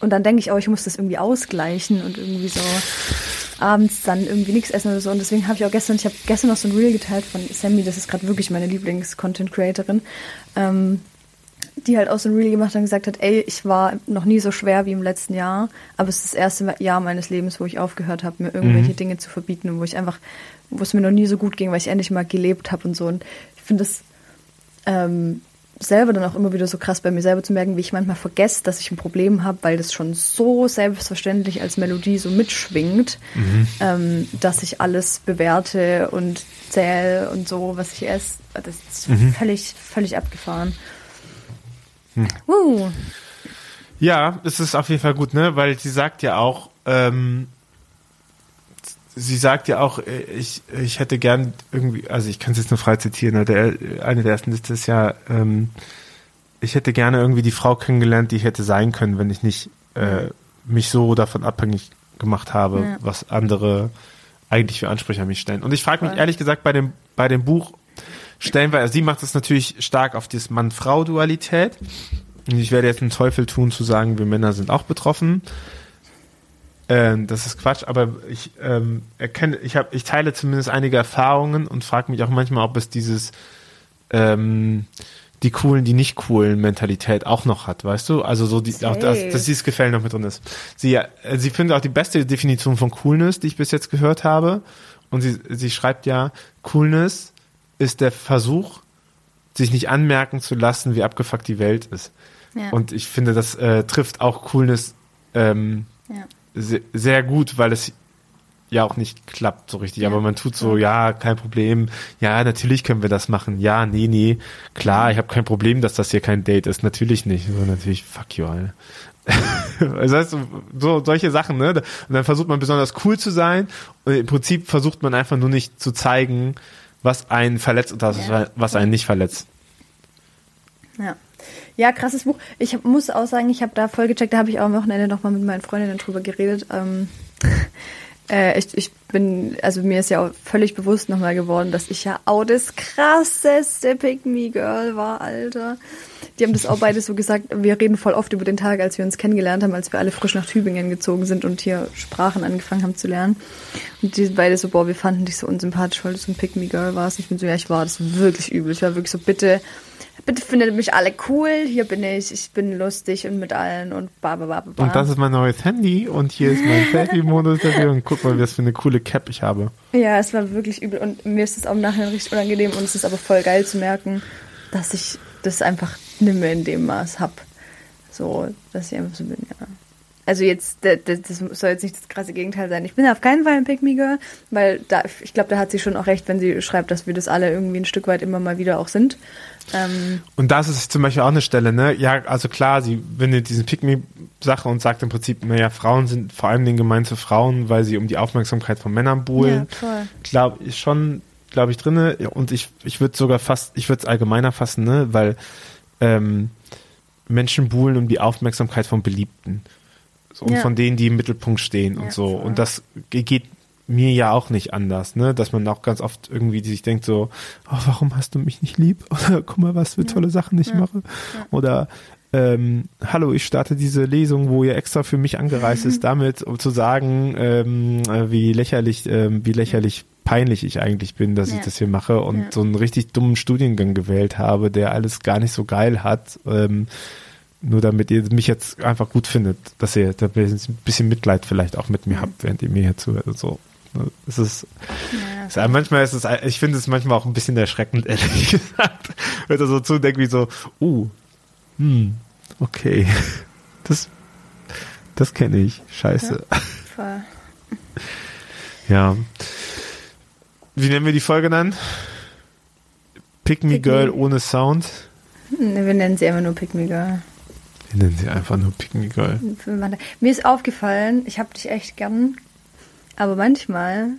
Und dann denke ich auch, ich muss das irgendwie ausgleichen und irgendwie so abends dann irgendwie nichts essen oder so. Und deswegen habe ich auch gestern, ich habe gestern noch so ein Reel geteilt von Sammy, das ist gerade wirklich meine Lieblings-Content-Creatorin. Ähm, die halt auch so ein Reel gemacht hat und gesagt hat, ey, ich war noch nie so schwer wie im letzten Jahr, aber es ist das erste Jahr meines Lebens, wo ich aufgehört habe, mir irgendwelche Mhm. Dinge zu verbieten und wo ich einfach, wo es mir noch nie so gut ging, weil ich endlich mal gelebt habe und so. Und ich finde das ähm, selber dann auch immer wieder so krass bei mir selber zu merken, wie ich manchmal vergesse, dass ich ein Problem habe, weil das schon so selbstverständlich als Melodie so mitschwingt, ähm, dass ich alles bewerte und zähle und so, was ich esse. Das ist völlig, völlig abgefahren. Uh, Ja, es ist auf jeden Fall gut, ne? Weil sie sagt ja auch, ähm, sie sagt ja auch, äh, ich, ich hätte gern irgendwie, also ich kann es jetzt nur frei zitieren, ne? der, eine der ersten Liste ist ja, ähm, ich hätte gerne irgendwie die Frau kennengelernt, die ich hätte sein können, wenn ich nicht äh, mich so davon abhängig gemacht habe, Ja. was andere eigentlich für Ansprüche an mich stellen. Und ich frage mich ehrlich gesagt bei dem, bei dem Buch, stellen wir, also sie macht es natürlich stark auf das Mann-Frau-Dualität. Und ich werde jetzt einen Teufel tun zu sagen, wir Männer sind auch betroffen. Ähm, das ist Quatsch, aber ich ähm, erkenne, ich habe, ich teile zumindest einige Erfahrungen und frage mich auch manchmal, ob es dieses ähm, die coolen, die nicht coolen Mentalität auch noch hat, weißt du? Also so die, auch das, dass dieses Gefällen noch mit drin ist. Sie, äh, sie findet auch die beste Definition von Coolness, die ich bis jetzt gehört habe. Und sie, sie schreibt ja, Coolness ist der Versuch, sich nicht anmerken zu lassen, wie abgefuckt die Welt ist. ja. Und ich finde, das äh, trifft auch Coolness ähm, ja. se sehr gut, weil es ja auch nicht klappt so richtig. Aber man tut so, ja, kein Problem. Ja, natürlich können wir das machen. Ja, nee, nee. Klar, ich habe kein Problem, dass das hier kein Date ist. Natürlich nicht. So, natürlich, fuck you, Alter. Das heißt, so solche Sachen, ne? Und dann versucht man besonders cool zu sein und im Prinzip versucht man einfach nur nicht zu zeigen, was einen verletzt und das, Ja. was einen nicht verletzt. Ja. Ja, krasses Buch. Ich hab, muss auch sagen, ich habe da voll gecheckt, da habe ich auch am Wochenende nochmal mit meinen Freundinnen drüber geredet. Ähm, äh, ich, ich bin, also mir ist ja auch völlig bewusst nochmal geworden, dass ich ja auch das krasseste Pick-Me-Girl war, Alter. Die haben das auch beide so gesagt, wir reden voll oft über den Tag, als wir uns kennengelernt haben, als wir alle frisch nach Tübingen gezogen sind und hier Sprachen angefangen haben zu lernen. Und die beide so, boah, wir fanden dich so unsympathisch, weil du so ein Pick-Me-Girl warst. Und ich bin so, ja, ich war das wirklich übel. Ich war wirklich so, bitte, bitte findet mich alle cool. Hier bin ich, ich bin lustig und mit allen und ba, ba, ba, ba. Und das ist mein neues Handy und hier ist mein Selfie-Modus dafür und guck mal, was für eine coole Cap ich habe. Ja, es war wirklich übel und mir ist es auch im Nachhinein richtig unangenehm und es ist aber voll geil zu merken, dass ich das einfach nicht mehr in dem Maß hab. So, dass ich einfach so bin, ja. Also jetzt, das, soll jetzt nicht das krasse Gegenteil sein. Ich bin auf keinen Fall ein Pick-Me-Girl, weil da, ich glaube, da hat sie schon auch recht, wenn sie schreibt, dass wir das alle irgendwie ein Stück weit immer mal wieder auch sind. Ähm, Und das ist zum Beispiel auch eine Stelle, ne? Ja, also klar, sie windet diesen Pick-Me-Sache und sagt im Prinzip, naja, Frauen sind vor allem den gemeint zu Frauen, weil sie um die Aufmerksamkeit von Männern buhlen. Ja, voll. Glaube ich schon, glaube ich, drinne. Und ich, ich würde sogar fast, ich würde es allgemeiner fassen, ne? Weil ähm, Menschen buhlen um die Aufmerksamkeit von Beliebten. So, und Ja. von denen, die im Mittelpunkt stehen Ja, und so. voll. Und das ge- geht mir ja auch nicht anders, ne? Dass man auch ganz oft irgendwie sich denkt so, oh, warum hast du mich nicht lieb? Oder guck mal, was für tolle Sachen ich mache. Oder ähm, hallo, ich starte diese Lesung, wo ihr extra für mich angereist ist, damit, um zu sagen, ähm, äh, wie lächerlich, ähm, wie lächerlich peinlich ich eigentlich bin, dass Ja. ich das hier mache und Ja. so einen richtig dummen Studiengang gewählt habe, der alles gar nicht so geil hat. Ähm, nur damit ihr mich jetzt einfach gut findet, dass ihr da ein bisschen Mitleid vielleicht auch mit mir habt, während ihr mir hier zuhört und so. Es ist, ja, es ist manchmal ist es, ich finde es manchmal auch ein bisschen erschreckend, ehrlich gesagt, wenn er so zudenkt wie so, uh, hm, okay, das, das kenne ich, scheiße. voll. Ja. Wie nennen wir die Folge dann? Pick Me Pick Me. Girl ohne Sound. Ne, Wir nennen sie immer nur Pick Me Girl. Wir nennen sie einfach nur Pick Me Girl. Mir ist aufgefallen, ich hab dich echt gern, aber manchmal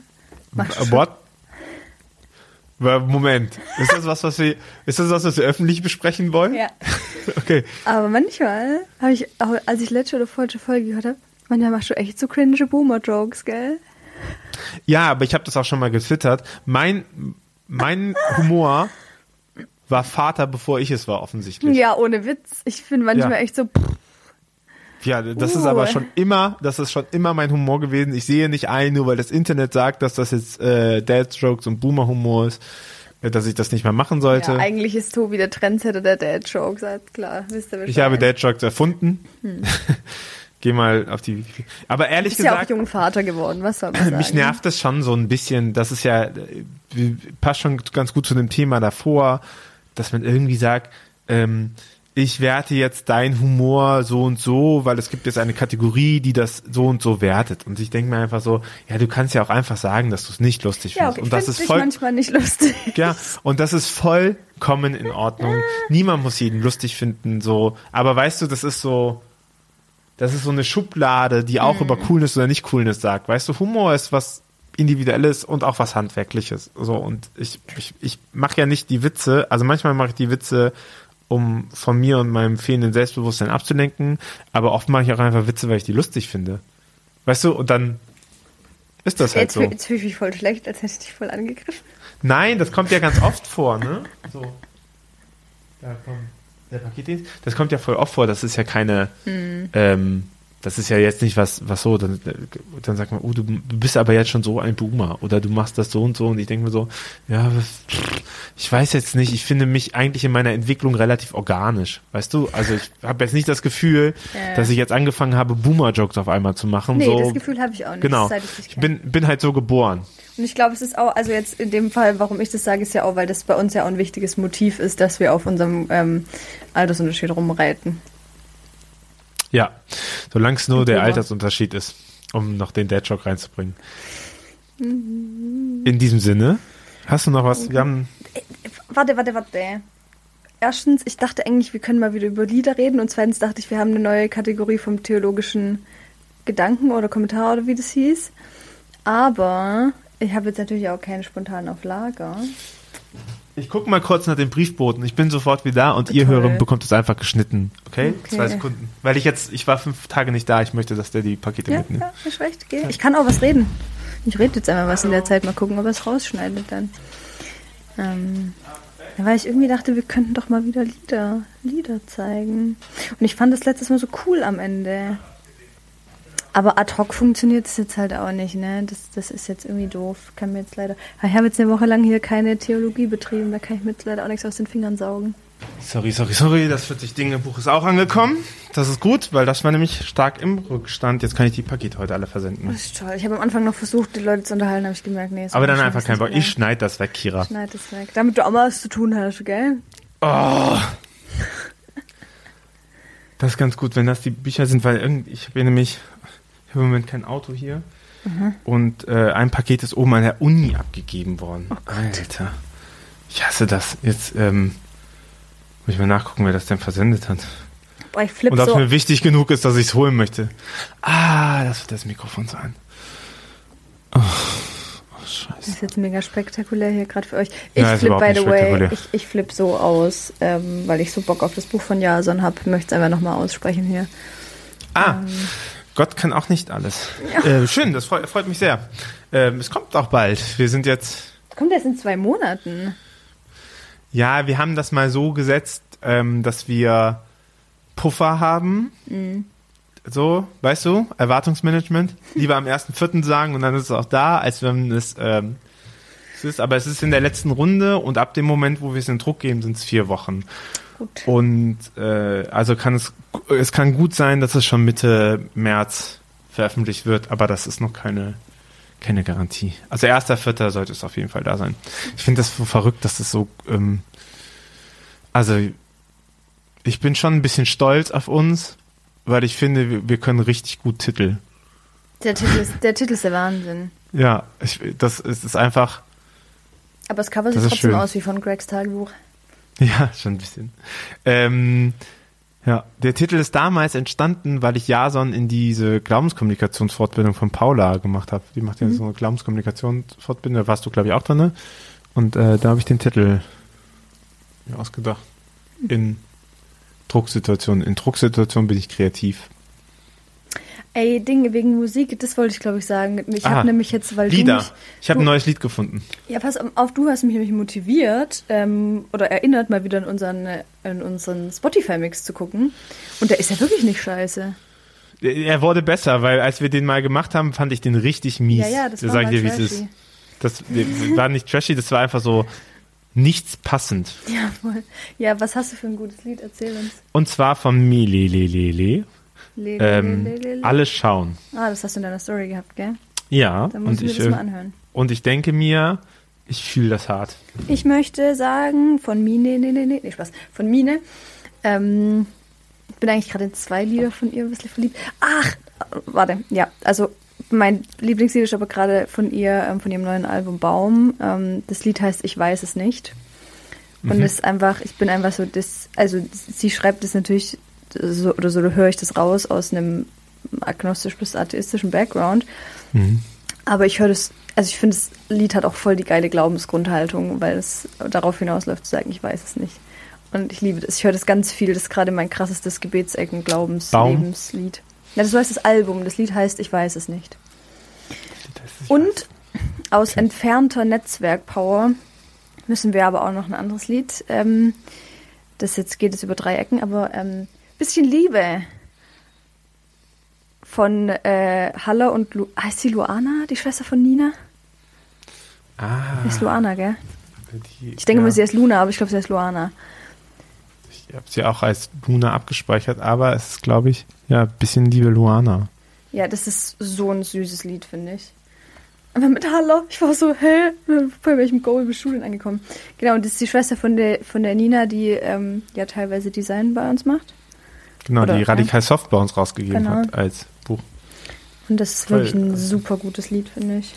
machst du What? Moment, ist das was, was wir, ist das was, was wir öffentlich besprechen wollen? ja, Okay. aber manchmal habe ich, auch als ich letzte oder vorletzte Folge gehört habe, manchmal machst du echt so cringe Boomer-Jokes, gell? Ja, aber ich habe das auch schon mal getwittert. Mein, mein Humor war Vater, bevor ich es war, offensichtlich. Ja, ohne Witz. Ich bin manchmal Ja. echt so, pff, Ja, das Uh. ist aber schon immer, das ist schon immer mein Humor gewesen. Ich sehe nicht ein, nur weil das Internet sagt, dass das jetzt äh, Dad Strokes und Boomer Humor ist. äh, dass ich das nicht mehr machen sollte. Ja, eigentlich ist Tobi der Trendsetter der Dad-Jokes, halt klar, wisst ihr ich habe Dad-Jokes erfunden. Geh mal auf die. Aber ehrlich Hm. Ist ja auch gesagt, jung Vater geworden, was soll man sagen? mich nervt das schon so ein bisschen. Das ist ja, äh, passt schon ganz gut zu dem Thema davor, dass man irgendwie sagt, ähm, ich werte jetzt deinen Humor so und so, weil es gibt jetzt eine Kategorie, die das so und so wertet. Und ich denke mir einfach so, ja, du kannst ja auch einfach sagen, dass du es nicht lustig Ja, findest. okay, und das ist voll, manchmal nicht lustig. ja, und das ist vollkommen in Ordnung. Niemand muss jeden lustig finden, so. Aber weißt du, das ist so, das ist so eine Schublade, die auch über Coolness oder nicht Coolness sagt. Weißt du, Humor ist was Individuelles und auch was Handwerkliches. So, und ich, ich, ich mache ja nicht die Witze, also manchmal mache ich die Witze, um von mir und meinem fehlenden Selbstbewusstsein abzulenken, aber oft mache ich auch einfach Witze, weil ich die lustig finde. Weißt du, und dann ist das halt Jetzt, so. jetzt fühle ich mich voll schlecht, als hätte ich dich voll angegriffen. Nein, das kommt ja ganz oft vor, ne? So. Da kommt der Paketdienst. Das kommt ja voll oft vor. Das ist ja keine, ähm, das ist ja jetzt nicht was, was so, dann, dann sagt man, oh, du bist aber jetzt schon so ein Boomer oder du machst das so und so und ich denke mir so, ja, ich weiß jetzt nicht, ich finde mich eigentlich in meiner Entwicklung relativ organisch, weißt du? Also ich habe jetzt nicht das Gefühl, Ja. dass ich jetzt angefangen habe, Boomer-Jokes auf einmal zu machen. Nee, so, das Gefühl habe ich auch nicht, genau. ich Ich bin, bin halt so geboren. Und ich glaube, es ist auch, also jetzt in dem Fall, warum ich das sage, ist ja auch, weil das bei uns ja auch ein wichtiges Motiv ist, dass wir auf unserem ähm, Altersunterschied rumreiten. Ja, solange es nur der. Altersunterschied ist, um noch den Dad-Joke reinzubringen. In diesem Sinne, hast du noch was? Wir haben, Warte, warte, warte. Erstens, ich dachte eigentlich, wir können mal wieder über Lieder reden. Und zweitens dachte ich, wir haben eine neue Kategorie vom theologischen Gedanken oder Kommentar oder wie das hieß. Aber ich habe jetzt natürlich auch keine spontanen auf Lager. Ich gucke mal kurz nach dem Briefboten. Ich bin sofort wieder da und ihr Toll. Hörer bekommt es einfach geschnitten. Okay? Okay. Zwei Sekunden. Weil ich jetzt, ich war fünf Tage nicht da. Ich möchte, dass der die Pakete Ja, mitnimmt. ja, ist recht. Geh. Ich kann auch was reden. Ich rede jetzt einmal was in der Zeit. Mal gucken, ob er es rausschneidet dann. Ähm, weil ich irgendwie dachte, wir könnten doch mal wieder Lieder, Lieder zeigen. Und ich fand das letztes Mal so cool am Ende. Aber ad hoc funktioniert es jetzt halt auch nicht, ne? Das, das ist jetzt irgendwie doof. Kann mir jetzt leider. Ich habe jetzt eine Woche lang hier keine Theologie betrieben, da kann ich mir jetzt leider auch nichts aus den Fingern saugen. Sorry, sorry, sorry. Das 40 Dinge Buch ist auch angekommen. Das ist gut, weil das war nämlich stark im Rückstand. Jetzt kann ich die Pakete heute alle versenden. Das ist toll. Ich habe am Anfang noch versucht, die Leute zu unterhalten, habe ich gemerkt, nee, Aber dann einfach kein Bock. Ich schneide das weg, Kira. Schneid es weg. Damit du auch mal was zu tun hast, gell? Oh. Das ist ganz gut, wenn das die Bücher sind, weil irgend, ich habe hier nämlich, ich habe im Moment kein Auto hier und äh, ein Paket ist oben an der Uni abgegeben worden. Alter, ich hasse das. Jetzt ähm, muss ich mal nachgucken, wer das denn versendet hat. Boah, ich flipp Und ob es so. mir wichtig genug ist, dass ich es holen möchte. Ah, das wird das Mikrofon sein. Oh, oh Das scheiße. ist jetzt mega spektakulär hier gerade für euch. Ich Ja, ist flip, überhaupt by the way, ich, ich flip so aus, ähm, weil ich so Bock auf das Buch von Jason habe. Möchte es einfach nochmal aussprechen hier. Ah, Gott kann auch nicht alles. Äh, schön, das freut, freut mich sehr. Ähm, es kommt auch bald. Wir sind jetzt Kommt erst in zwei Monaten. Ja, wir haben das mal so gesetzt, ähm, dass wir Puffer haben. So, weißt du, Erwartungsmanagement. Lieber am 1.4. sagen und dann ist es auch da, als wenn es, ähm, es ist. Aber es ist in der letzten Runde und ab dem Moment, wo wir es in Druck geben, sind es vier Wochen. Gut. Und äh, also kann es, es kann gut sein, dass es schon Mitte März veröffentlicht wird, aber das ist noch keine, keine Garantie. Also erster Vierter sollte es auf jeden Fall da sein. Ich finde das so verrückt, dass das so, ähm, also ich bin schon ein bisschen stolz auf uns, weil ich finde, wir, können richtig gut Titel. Der Titel ist der, Titel ist der Wahnsinn. Ja, ich, das ist, ist einfach, Aber das Cover sieht trotzdem schön. aus wie von Gregs Tagebuch. Ja, schon ein bisschen. Ähm, ja, der Titel ist damals entstanden, weil ich Jason in diese Glaubenskommunikationsfortbildung von Paula gemacht habe. Die macht ja so eine Glaubenskommunikationsfortbildung, da warst du, glaube ich, auch drin. Ne? Und äh, da habe ich den Titel mir ausgedacht. In Drucksituationen. In Drucksituationen bin ich kreativ. Ey, Dinge wegen Musik, das wollte ich glaube ich sagen. Ich habe nämlich jetzt, weil du Lieder. mich, Ich habe ein neues Lied gefunden. Ja, pass auf, du hast mich nämlich motiviert ähm, oder erinnert, mal wieder in unseren, in unseren Spotify-Mix zu gucken. Und der ist ja wirklich nicht scheiße. Er wurde besser, weil als wir den mal gemacht haben, fand ich den richtig mies. Ja, ja, das Da war sag dir, wie es ist. Das war nicht trashy, das war einfach so nichts passend. Ja, voll. Ja, was hast du für ein gutes Lied? Erzähl uns. Und zwar von Milelelele. Le, le, Ähm, le, le, le. alle schauen. Ah, das hast du in deiner Story gehabt, gell? Ja, Dann muss und ich mir das mal äh, anhören. und ich denke mir, ich fühle das hart. Ich möchte sagen, von Mine, nee, nee, nee, nee, Spaß, von Mine, ähm, ich bin eigentlich gerade in zwei Lieder von ihr ein bisschen verliebt. Ach, warte, ja, also mein Lieblingslied ist aber gerade von ihr, ähm, von ihrem neuen Album Baum. Ähm, das Lied heißt Ich weiß es nicht. Und Mhm. es ist einfach, ich bin einfach so, das, also sie schreibt es natürlich, so, oder so höre ich das raus aus einem agnostisch bis atheistischen Background. Mhm. Aber ich höre das, also ich finde, das Lied hat auch voll die geile Glaubensgrundhaltung, weil es darauf hinausläuft zu sagen, ich weiß es nicht. Und ich liebe das. Ich höre das ganz viel. Das ist gerade mein krassestes Gebetsecken, Glaubens, Baum? Lebenslied. Ja, das heißt das Album. Das Lied heißt Ich weiß es nicht. Und aus entfernter Netzwerkpower müssen wir aber auch noch ein anderes Lied. Ähm, das jetzt geht es über drei Ecken, aber ähm, bisschen Liebe von äh, Halle und Lu heißt sie Luana, die Schwester von Nina? Ah, Ist Luana, gell? die, Ich denke ja, mal, sie heißt Luna, aber ich glaube, sie heißt Luana. Ich habe sie auch als Luna abgespeichert, aber es ist, glaube ich, ja, ein bisschen liebe Luana. Ja, das ist so ein süßes Lied, finde ich. Aber mit Hallo, ich war so, hä? Bei welchem Goal bist du denn angekommen? Genau, und das ist die Schwester von der, von der Nina, die ähm, ja teilweise Design bei uns macht. Genau, Oder, die ja. Radikal Soft bei uns rausgegeben Genau. hat als Buch. Und das ist Voll, wirklich ein also- super gutes Lied, finde ich.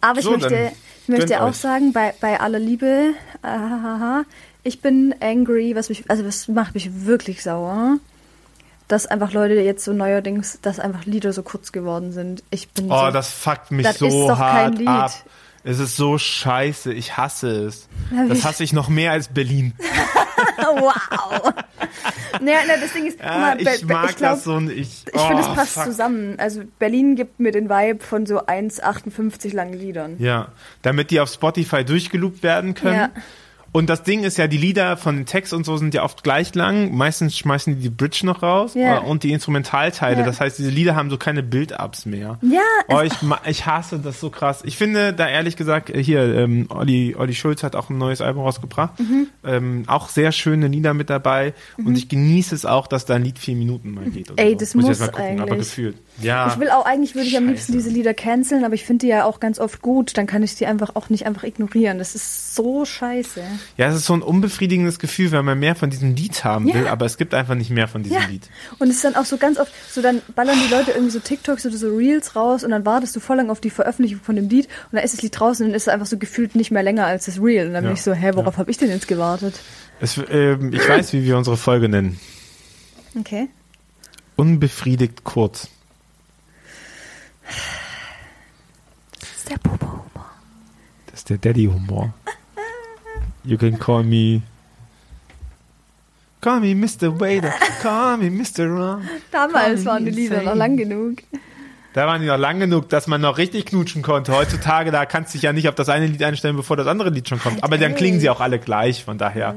Aber ich So, möchte, dann ich möchte auch euch. sagen, bei, bei aller Liebe, ahaha, ich bin angry, was mich, also was macht mich wirklich sauer, dass einfach Leute jetzt so neuerdings, dass einfach Lieder so kurz geworden sind. Ich bin Oh, so, das fuckt mich Das so ist doch kein hart Lied. ab. Es ist so scheiße, ich hasse es. Hab Das ich- hasse ich noch mehr als Berlin. wow. Naja, na, das Ding ist, Ja, mal, ich mag ich glaub, das so und ich. Ich finde, es oh, passt fuck. zusammen. Also Berlin gibt mir den Vibe von so 1,58 langen Liedern. Ja, damit die auf Spotify durchgeloopt werden können. Ja. Und das Ding ist ja, die Lieder von den Text und so sind ja oft gleich lang. Meistens schmeißen die die Bridge noch raus Ja. äh, und die Instrumentalteile. Ja. Das heißt, diese Lieder haben so keine Build-Ups mehr. Ja, Oh, es- ich, ich hasse das so krass. Ich finde da ehrlich gesagt, äh, hier, ähm, Olli, Olli Schulz hat auch ein neues Album rausgebracht. Mhm. Ähm, auch sehr schöne Lieder mit dabei. Und ich genieße es auch, dass da ein Lied vier Minuten mal geht. Ey, so. das ich muss jetzt mal gucken, aber eigentlich. gefühlt. Ja. Ich will auch eigentlich, würde ich am Scheiße. liebsten diese Lieder canceln, aber ich finde die ja auch ganz oft gut. Dann kann ich die einfach auch nicht einfach ignorieren. Das ist so scheiße. Ja, es ist so ein unbefriedigendes Gefühl, wenn man mehr von diesem Lied haben Ja. will, aber es gibt einfach nicht mehr von diesem Ja. Lied. Und es ist dann auch so ganz oft, so dann ballern die Leute irgendwie so TikToks oder so Reels raus und dann wartest du voll lang auf die Veröffentlichung von dem Lied und dann ist das Lied draußen und dann ist es einfach so gefühlt nicht mehr länger als das Reel. Und dann Ja. bin ich so, hä, worauf habe ich denn jetzt gewartet? Es, ähm, ich weiß, wie wir unsere Folge nennen. Okay. Unbefriedigt kurz. Das ist der Popo-Humor. Das ist der Daddy-Humor. You can call me. Call me Mr. Waiter. Call me Mr. Ron. Damals waren die Lieder noch lang genug. Da waren die noch lang genug, dass man noch richtig knutschen konnte. Heutzutage, da kannst du dich ja nicht auf das eine Lied einstellen, bevor das andere Lied schon kommt. Halt Aber dann echt. klingen sie auch alle gleich, von daher.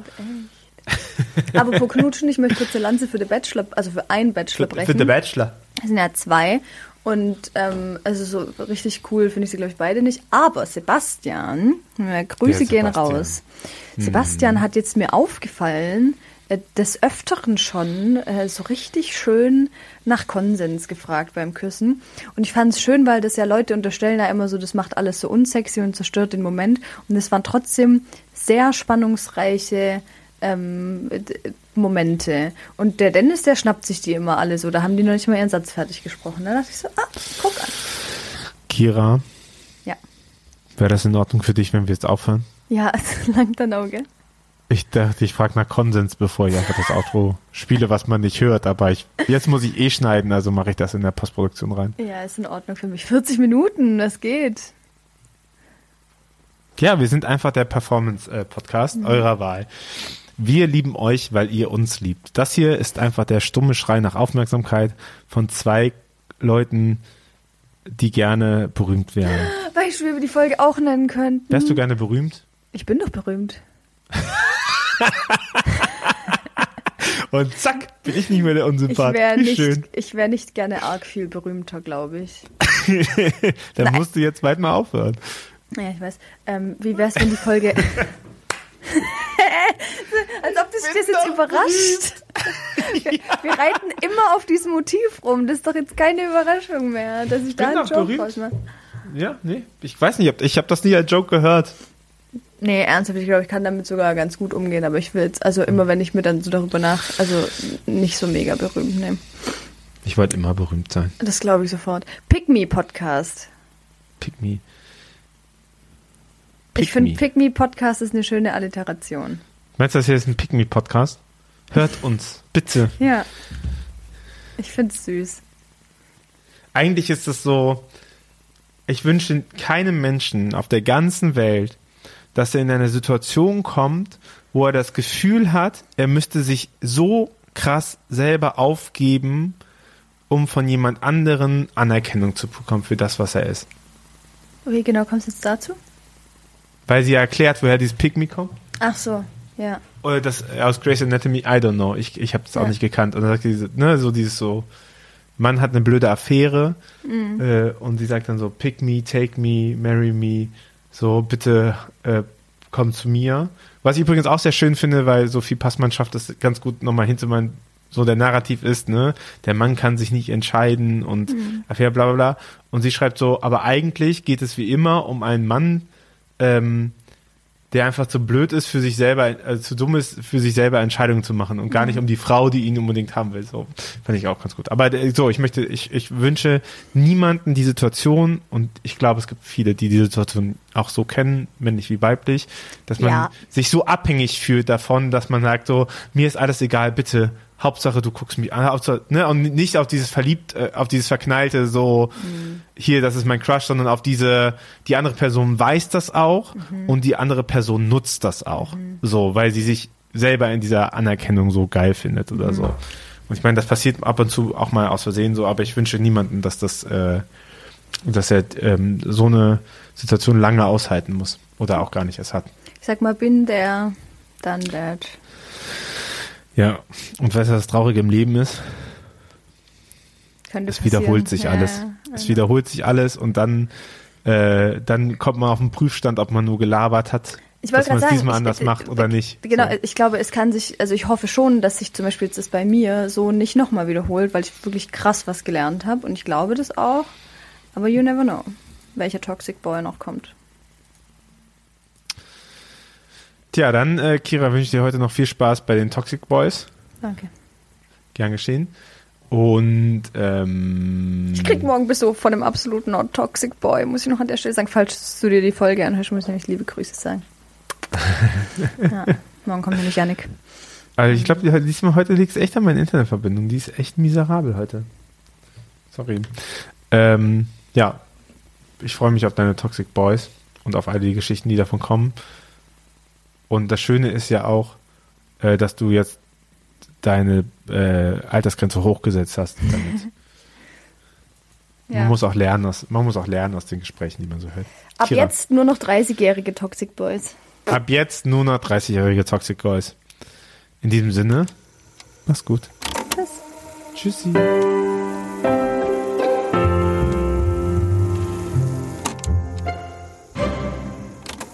Aber pro Knutschen, ich möchte kurz eine Lanze für den Bachelor, also für einen Bachelor Für, brechen. für The Bachelor. Es sind ja zwei. Und ähm, also so richtig cool finde ich sie, glaube ich, beide nicht. Aber Sebastian, äh, Grüße Der gehen Sebastian. raus. Sebastian hat jetzt mir aufgefallen, äh, des Öfteren schon äh, so richtig schön nach Konsens gefragt beim Küssen. Und ich fand es schön, weil das ja Leute unterstellen ja immer so, das macht alles so unsexy und zerstört den Moment. Und es waren trotzdem sehr spannungsreiche ähm, Momente. Und der Dennis, der schnappt sich die immer alle so. Da haben die noch nicht mal ihren Satz fertig gesprochen. Da dachte ich so, ah, guck an. Kira, Ja. wäre das in Ordnung für dich, wenn wir jetzt aufhören? Ja, es langt dann Auge. Ich dachte, ich frage nach Konsens, bevor ich einfach das Outro spiele, was man nicht hört. Aber ich, jetzt muss ich eh schneiden, also mache ich das in der Postproduktion rein. Ja, ist in Ordnung für mich. 40 Minuten, das geht. Ja, wir sind einfach der Performance-Podcast eurer Wahl. Wir lieben euch, weil ihr uns liebt. Das hier ist einfach der stumme Schrei nach Aufmerksamkeit von zwei Leuten, die gerne berühmt wären. Weißt du, wie wir die Folge auch nennen könnten? Wärst du gerne berühmt? Ich bin doch berühmt. Und zack, bin ich nicht mehr der Ich Unsympath. wäre Wie nicht, ich wär nicht gerne arg viel berühmter, glaube ich. Dann Nein. musst du jetzt bald mal aufhören. Ja, ich weiß. Ähm, wie wär's, wenn die Folge. Als ob das dich das jetzt überrascht. Wir, wir reiten immer auf diesem Motiv rum. Das ist doch jetzt keine Überraschung mehr, dass ich, da bin einen Joke berühmt. Ja, nee. Ich weiß nicht, ob- ich habe das nie als Joke gehört. Nee, ernsthaft, ich glaube, ich kann damit sogar ganz gut umgehen, aber ich will jetzt, also immer wenn ich mir dann so darüber nach, also nicht so mega berühmt nehmen. Ich wollte immer berühmt sein. Das glaube ich sofort. Pick Me Podcast. Pick me. Ich finde. Pick Me Podcast ist eine schöne Alliteration. Meinst du, das hier ist ein Pick Me Podcast? Hört uns, bitte. Ja. Ich finde es süß. Eigentlich ist es so, ich wünsche keinem Menschen auf der ganzen Welt, dass er in eine Situation kommt, wo er das Gefühl hat, er müsste sich so krass selber aufgeben, um von jemand anderen Anerkennung zu bekommen für das, was er ist. Wie genau kommst du jetzt dazu? Weil sie ja erklärt, woher dieses Me kommt. Ach so, ja. Oder das äh, aus Grey's Anatomy, I don't know. Ich, ich habe auch Ja. nicht gekannt. Und dann sagt diese, ne, so dieses so, Mann hat eine blöde Affäre Mhm. äh, und sie sagt dann so, pick me, take me, marry me, so bitte äh, komm zu mir. Was ich übrigens auch sehr schön finde, weil Sophie Passmann schafft das ganz gut nochmal hinzumachen, so der Narrativ ist, ne, der Mann kann sich nicht entscheiden und Mhm. Affäre, bla bla bla. Und sie schreibt so, aber eigentlich geht es wie immer um einen Mann, ähm, der einfach zu blöd ist für sich selber, äh, zu dumm ist für sich selber Entscheidungen zu machen und gar nicht um die Frau, die ihn unbedingt haben will. So fand ich auch ganz gut. Aber äh, so, ich möchte, ich, ich wünsche niemanden die Situation und ich glaube, es gibt viele, die die Situation auch so kennen, männlich wie weiblich, dass man Ja. sich so abhängig fühlt davon, dass man sagt so, mir ist alles egal, bitte. Hauptsache, du guckst mich an, Hauptsache, ne, und nicht auf dieses verliebt, äh, auf dieses verknallte, so, hier, das ist mein Crush, sondern auf diese, die andere Person weiß das auch und die andere Person nutzt das auch. So, weil sie sich selber in dieser Anerkennung so geil findet oder so. Und ich meine, das passiert ab und zu auch mal aus Versehen so, aber ich wünsche niemanden, dass das, äh, dass er ähm, so eine Situation lange aushalten muss oder auch gar nicht erst hat. Ich sag mal, bin der, dann that. Ja, und weißt du, was das Traurige im Leben ist? Könnte Es wiederholt sich Ja, alles. ja, Es ja. wiederholt sich alles und dann, äh, dann kommt man auf den Prüfstand, ob man nur gelabert hat, Ich wollte dass man es sagen, diesmal ich- anders ich- macht oder nicht. Genau, So. ich glaube, es kann sich, also ich hoffe schon, dass sich zum Beispiel jetzt das bei mir so nicht nochmal wiederholt, weil ich wirklich krass was gelernt habe und ich glaube das auch. Aber you never know, welcher Toxic Boy noch kommt. Tja, dann, äh, Kira, wünsche ich dir heute noch viel Spaß bei den Toxic Boys. Danke. Gern geschehen. Und ähm, Ich krieg morgen Besuch von einem absoluten Not Toxic Boy, muss ich noch an der Stelle sagen. Falls du dir die Folge anhörst, muss ich nämlich liebe Grüße sagen. ja, morgen kommt nämlich Yannick. also ich glaube, diesmal heute liegt es echt an meiner Internetverbindung. Die ist echt miserabel heute. Sorry. Ähm, ja, ich freue mich auf deine Toxic Boys und auf all die Geschichten, die davon kommen. Und das Schöne ist ja auch, äh, dass du jetzt deine äh, Altersgrenze hochgesetzt hast. Damit. Ja. Man muss auch lernen aus, man muss auch lernen aus den Gesprächen, die man so hört. Ab Kira. jetzt nur noch 30-jährige Toxic Boys. Ab jetzt nur noch 30-jährige Toxic Boys. In diesem Sinne, mach's gut. Tschüss. Tschüssi.